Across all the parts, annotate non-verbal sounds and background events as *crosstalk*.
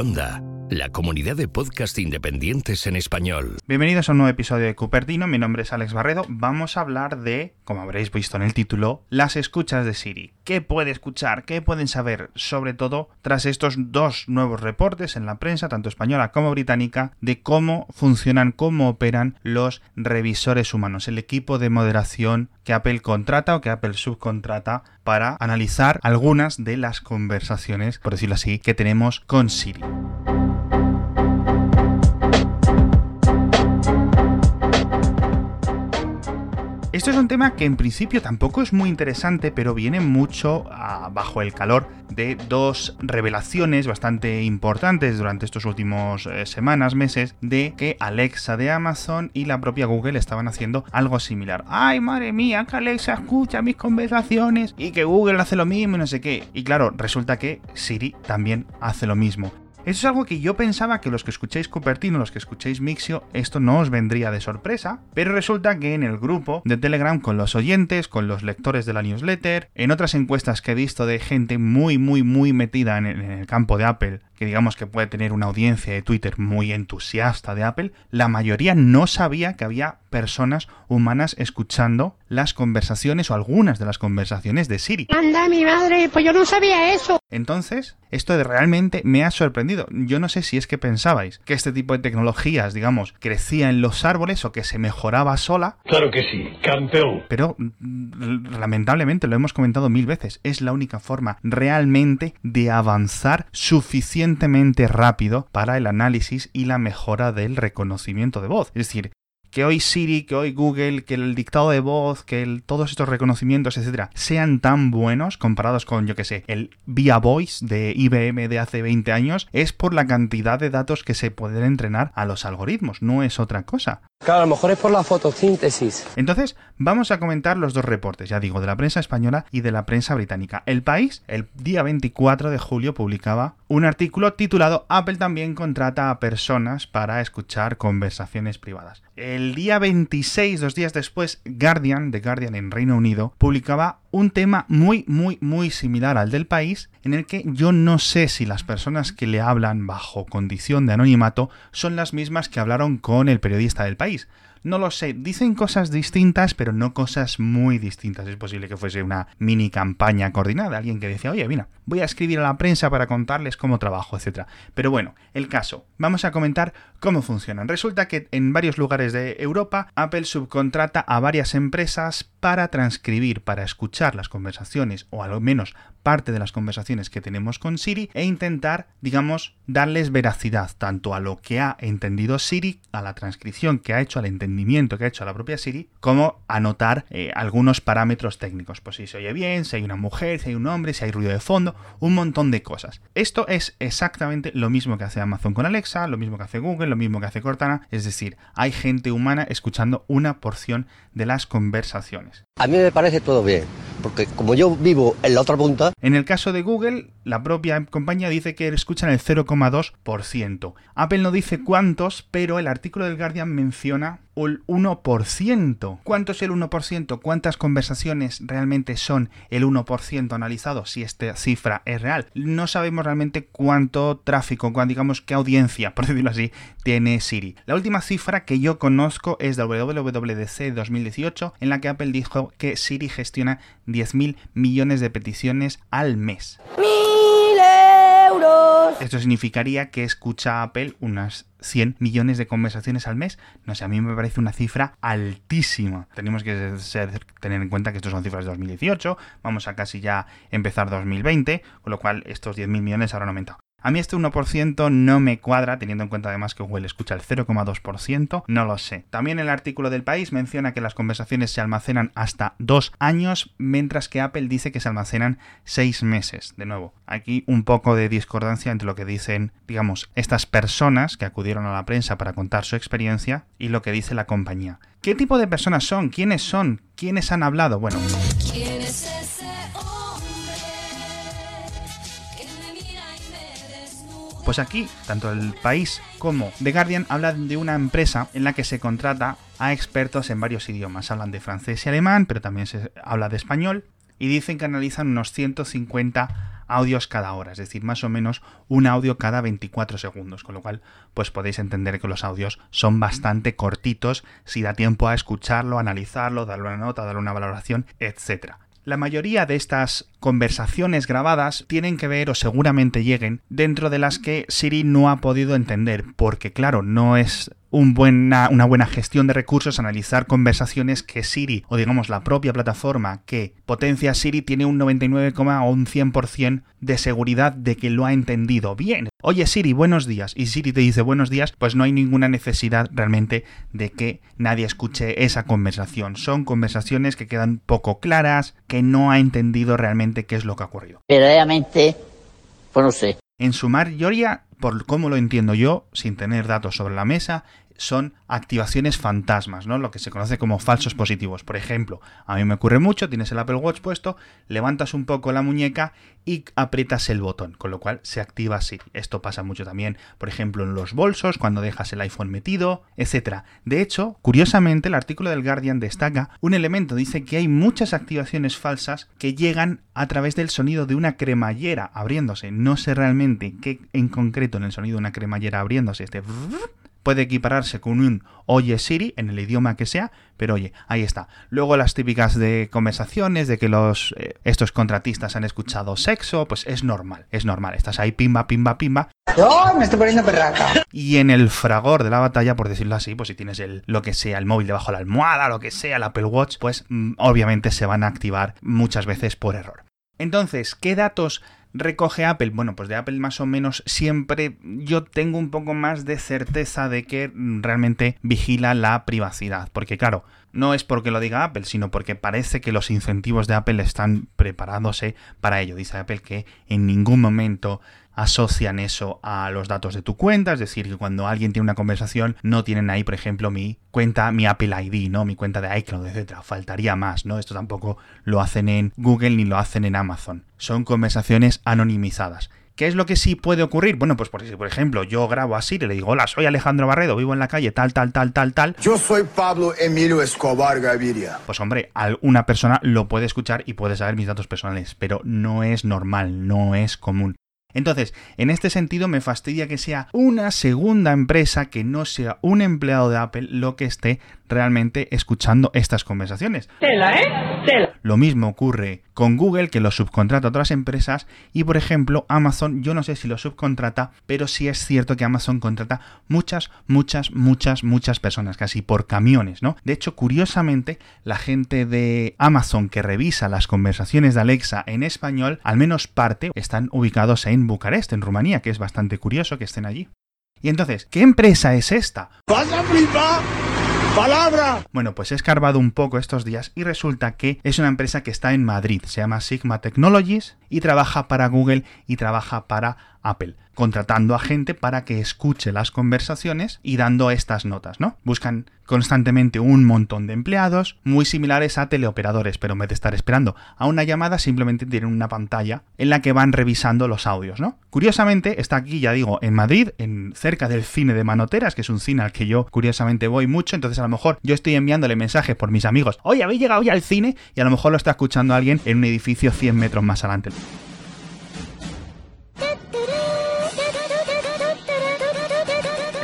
Onda, la comunidad de podcast independientes en español. Bienvenidos a un nuevo episodio de Cupertino, mi nombre es Alex Barredo. Vamos a hablar de, como habréis visto en el título, las escuchas de Siri. ¿Qué puede escuchar? ¿Qué pueden saber? Sobre todo tras estos dos nuevos reportes en la prensa, tanto española como británica, de cómo funcionan, cómo operan los revisores humanos, el equipo de moderación que Apple contrata o que Apple subcontrata para analizar algunas de las conversaciones, por decirlo así, que tenemos con Siri. Esto es un tema que en principio tampoco es muy interesante, pero viene mucho bajo el calor de dos revelaciones bastante importantes durante estos últimos eh, semanas, meses, de que Alexa de Amazon y la propia Google estaban haciendo algo similar. ¡Ay, madre mía, que Alexa escucha mis conversaciones! Y que Google hace lo mismo y no sé qué. Y claro, resulta que Siri también hace lo mismo. Eso es algo que yo pensaba que los que escucháis Cupertino, los que escucháis Mixio, esto no os vendría de sorpresa, pero resulta que en el grupo de Telegram con los oyentes, con los lectores de la newsletter, en otras encuestas que he visto de gente muy, muy, muy metida en el, campo de Apple, que digamos que puede tener una audiencia de Twitter muy entusiasta de Apple, la mayoría no sabía que había personas humanas escuchando las conversaciones o algunas de las conversaciones de Siri. Anda, mi madre, pues yo no sabía eso. Entonces, esto realmente me ha sorprendido. Yo no sé si es que pensabais que este tipo de tecnologías, digamos, crecía en los árboles o que se mejoraba sola. Claro que sí, campeón. Pero mm, lamentablemente lo hemos comentado mil veces, es la única forma realmente de avanzar suficientemente rápido para el análisis y la mejora del reconocimiento de voz. Es decir, que hoy Siri, que hoy Google, que el dictado de voz, que todos estos reconocimientos, etcétera, sean tan buenos comparados con, yo que sé, el Via Voice de IBM de hace 20 años, es por la cantidad de datos que se pueden entrenar a los algoritmos, no es otra cosa. Claro, a lo mejor es por la fotosíntesis. Entonces, vamos a comentar los dos reportes, ya digo, de la prensa española y de la prensa británica. El país, el día 24 de julio, publicaba un artículo titulado Apple también contrata a personas para escuchar conversaciones privadas. El día 26, dos días después, Guardian, de Guardian en Reino Unido, publicaba un tema muy, muy, muy similar al del país, en el que yo no sé si las personas que le hablan bajo condición de anonimato son las mismas que hablaron con el periodista del país. No lo sé, dicen cosas distintas, pero no cosas muy distintas. Es posible que fuese una mini campaña coordinada, alguien que decía, oye, mira, voy a escribir a la prensa para contarles cómo trabajo, etc. Pero bueno, el caso, vamos a comentar cómo funcionan. Resulta que en varios lugares de Europa, Apple subcontrata a varias empresas para transcribir, para escuchar las conversaciones, o al menos parte de las conversaciones que tenemos con Siri, e intentar, digamos, darles veracidad tanto a lo que ha entendido Siri, a la transcripción que ha hecho, al entendimiento que ha hecho la propia Siri, como anotar eh, algunos parámetros técnicos. Pues si se oye bien, si hay una mujer, si hay un hombre, si hay ruido de fondo, un montón de cosas. Esto es exactamente lo mismo que hace Amazon con Alexa, lo mismo que hace Google, lo mismo que hace Cortana, es decir, hay gente humana escuchando una porción de las conversaciones. A mí me parece todo bien, porque como yo vivo en la otra punta... En el caso de Google, la propia compañía dice que escuchan el 0,2%. Apple no dice cuántos, pero el artículo del Guardian menciona el 1%. ¿Cuánto es el 1%? ¿Cuántas conversaciones realmente son el 1% analizado? Si esta cifra es real. No sabemos realmente cuánto tráfico, digamos qué audiencia, por *laughs* decirlo así, tiene Siri. La última cifra que yo conozco es del WWDC 2018, en la que Apple dijo que Siri gestiona 10.000 millones de peticiones al mes. Esto significaría que escucha Apple unas 100 millones de conversaciones al mes. No sé, a mí me parece una cifra altísima. Tenemos que tener en cuenta que estos son cifras de 2018, vamos a casi ya empezar 2020, con lo cual estos 10.000 millones habrán aumentado. A mí este 1% no me cuadra, teniendo en cuenta además que Google escucha el 0,2%, no lo sé. También el artículo del país menciona que las conversaciones se almacenan hasta dos años, mientras que Apple dice que se almacenan seis meses. De nuevo, aquí un poco de discordancia entre lo que dicen, digamos, estas personas que acudieron a la prensa para contar su experiencia y lo que dice la compañía. ¿Qué tipo de personas son? ¿Quiénes son? ¿Quiénes han hablado? Bueno. Pues aquí, tanto el país como The Guardian hablan de una empresa en la que se contrata a expertos en varios idiomas. Hablan de francés y alemán, pero también se habla de español. Y dicen que analizan unos 150 audios cada hora, es decir, más o menos un audio cada 24 segundos, con lo cual pues podéis entender que los audios son bastante cortitos si da tiempo a escucharlo, analizarlo, darle una nota, darle una valoración, etc. La mayoría de estas conversaciones grabadas tienen que ver o seguramente lleguen dentro de las que Siri no ha podido entender, porque claro, no es buena, una buena gestión de recursos analizar conversaciones que Siri o digamos la propia plataforma que potencia Siri tiene un 99, o un 100% de seguridad de que lo ha entendido bien. Oye Siri, buenos días. Y Siri te dice buenos días, pues no hay ninguna necesidad realmente de que nadie escuche esa conversación. Son conversaciones que quedan poco claras, que no ha entendido realmente qué es lo que ha ocurrido. Verdaderamente, pues no sé. En su mayoría por cómo lo entiendo yo, sin tener datos sobre la mesa, son activaciones fantasmas, ¿no? Lo que se conoce como falsos positivos. Por ejemplo, a mí me ocurre mucho, tienes el Apple Watch puesto, levantas un poco la muñeca y aprietas el botón, con lo cual se activa Siri. Esto pasa mucho también, por ejemplo, en los bolsos, cuando dejas el iPhone metido, etc. De hecho, curiosamente, el artículo del Guardian destaca un elemento, dice que hay muchas activaciones falsas que llegan a través del sonido de una cremallera abriéndose. No sé realmente qué en concreto en el sonido de una cremallera abriéndose este puede equipararse con un Oye Siri en el idioma que sea, pero oye, ahí está. Luego las típicas de conversaciones de que los eh, estos contratistas han escuchado sexo, pues es normal, es normal. Estás ahí pimba, pimba, pimba. ¡Oh, me estoy poniendo perraca! Y en el fragor de la batalla, por decirlo así, pues si tienes el lo que sea, el móvil debajo de la almohada, lo que sea, el Apple Watch, pues mm, obviamente se van a activar muchas veces por error. Entonces, ¿qué datos recoge Apple? Bueno, pues de Apple más o menos siempre yo tengo un poco más de certeza de que realmente vigila la privacidad. Porque claro, no es porque lo diga Apple, sino porque parece que los incentivos de Apple están preparándose para ello. Dice Apple que en ningún momento asocian eso a los datos de tu cuenta, es decir, que cuando alguien tiene una conversación no tienen ahí, por ejemplo, mi cuenta, mi Apple ID, ¿no? Mi cuenta de iCloud, etcétera. Faltaría más, ¿no? Esto tampoco lo hacen en Google ni lo hacen en Amazon. Son conversaciones anonimizadas. ¿Qué es lo que sí puede ocurrir? Bueno, pues por, por ejemplo, yo grabo así, le digo, hola, soy Alejandro Barredo, vivo en la calle tal, tal, tal, tal, tal. Yo soy Pablo Emilio Escobar Gaviria. Pues hombre, una persona lo puede escuchar y puede saber mis datos personales, pero no es normal, no es común. Entonces, en este sentido me fastidia que sea una segunda empresa que no sea un empleado de Apple lo que esté realmente escuchando estas conversaciones. Tela, ¿eh? Tela. Lo mismo ocurre con Google, que lo subcontrata a otras empresas, y por ejemplo, Amazon, yo no sé si lo subcontrata, pero sí es cierto que Amazon contrata muchas, muchas, muchas, muchas personas, casi por camiones, ¿no? De hecho, curiosamente, la gente de Amazon que revisa las conversaciones de Alexa en español, al menos parte, están ubicados en Bucarest, en Rumanía, que es bastante curioso que estén allí. Y entonces, ¿qué empresa es esta? ¡Pasa, flipa! ¡Palabra! Bueno, pues he escarbado un poco estos días y resulta que es una empresa que está en Madrid, se llama Sigma Technologies y trabaja para Google y trabaja para Apple, contratando a gente para que escuche las conversaciones y dando estas notas, ¿no? Buscan constantemente un montón de empleados, muy similares a teleoperadores, pero en vez de estar esperando a una llamada, simplemente tienen una pantalla en la que van revisando los audios, ¿no? Curiosamente, está aquí, ya digo, en Madrid, en cerca del cine de Manoteras, que es un cine al que yo curiosamente voy mucho, entonces a lo mejor yo estoy enviándole mensajes por mis amigos, oye, habéis llegado ya al cine, y a lo mejor lo está escuchando alguien en un edificio 100 metros más adelante.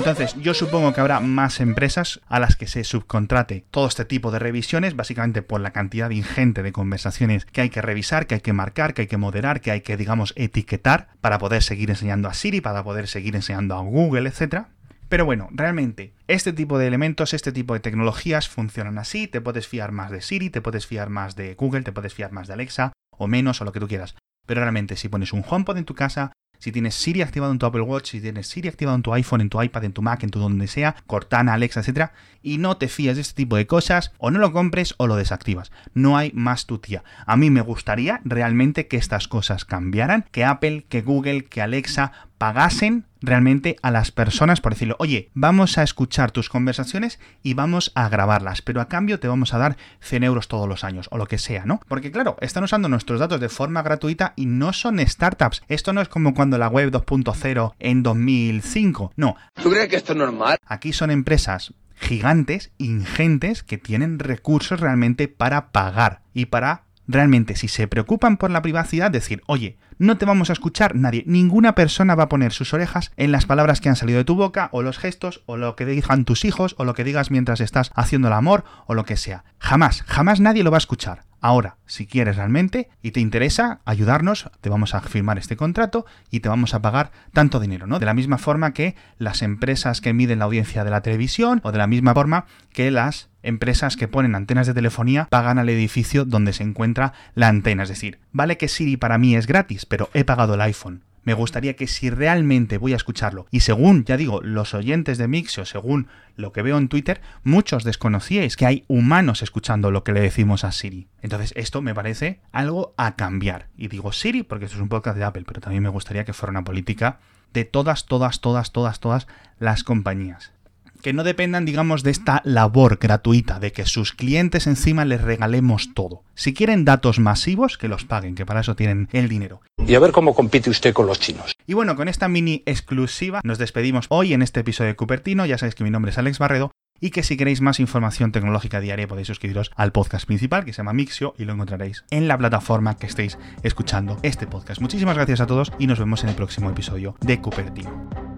Entonces, yo supongo que habrá más empresas a las que se subcontrate todo este tipo de revisiones, básicamente por la cantidad ingente de conversaciones que hay que revisar, que hay que marcar, que hay que moderar, que hay que, digamos, etiquetar para poder seguir enseñando a Siri, para poder seguir enseñando a Google, etc. Pero bueno, realmente, este tipo de elementos, este tipo de tecnologías funcionan así, te puedes fiar más de Siri, te puedes fiar más de Google, te puedes fiar más de Alexa, o menos, o lo que tú quieras. Pero realmente, si pones un HomePod en tu casa, si tienes Siri activado en tu Apple Watch, si tienes Siri activado en tu iPhone, en tu iPad, en tu Mac, en tu donde sea, Cortana, Alexa, etcétera, y no te fías de este tipo de cosas, o no lo compres o lo desactivas. No hay más tu tía. A mí me gustaría realmente que estas cosas cambiaran, que Apple, que Google, que Alexa pagasen realmente a las personas por decirlo, oye, vamos a escuchar tus conversaciones y vamos a grabarlas, pero a cambio te vamos a dar 100 euros todos los años o lo que sea, ¿no? Porque claro, están usando nuestros datos de forma gratuita y no son startups. Esto no es como cuando la web 2.0 en 2005, no. ¿Tú crees que esto es normal? Aquí son empresas gigantes, ingentes, que tienen recursos realmente para pagar y para realmente si se preocupan por la privacidad, decir, oye, no te vamos a escuchar nadie, ninguna persona va a poner sus orejas en las palabras que han salido de tu boca, o los gestos, o lo que digan tus hijos, o lo que digas mientras estás haciendo el amor, o lo que sea. Jamás, jamás nadie lo va a escuchar. Ahora, si quieres realmente y te interesa ayudarnos, te vamos a firmar este contrato y te vamos a pagar tanto dinero, ¿no? De la misma forma que las empresas que miden la audiencia de la televisión o de la misma forma que las empresas que ponen antenas de telefonía pagan al edificio donde se encuentra la antena. Es decir, vale que Siri para mí es gratis, pero he pagado el iPhone me gustaría que si realmente voy a escucharlo, y según, ya digo, los oyentes de Mixio, según lo que veo en Twitter, muchos desconocíais que hay humanos escuchando lo que le decimos a Siri. Entonces, esto me parece algo a cambiar. Y digo Siri porque esto es un podcast de Apple, pero también me gustaría que fuera una política de todas, todas, todas, todas, todas las compañías que no dependan, digamos, de esta labor gratuita, de que sus clientes encima les regalemos todo. Si quieren datos masivos, que los paguen, que para eso tienen el dinero. Y a ver cómo compite usted con los chinos. Y bueno, con esta mini exclusiva nos despedimos hoy en este episodio de Cupertino. Ya sabéis que mi nombre es Alex Barredo y que si queréis más información tecnológica diaria podéis suscribiros al podcast principal que se llama Mixio y lo encontraréis en la plataforma que estéis escuchando este podcast. Muchísimas gracias a todos y nos vemos en el próximo episodio de Cupertino.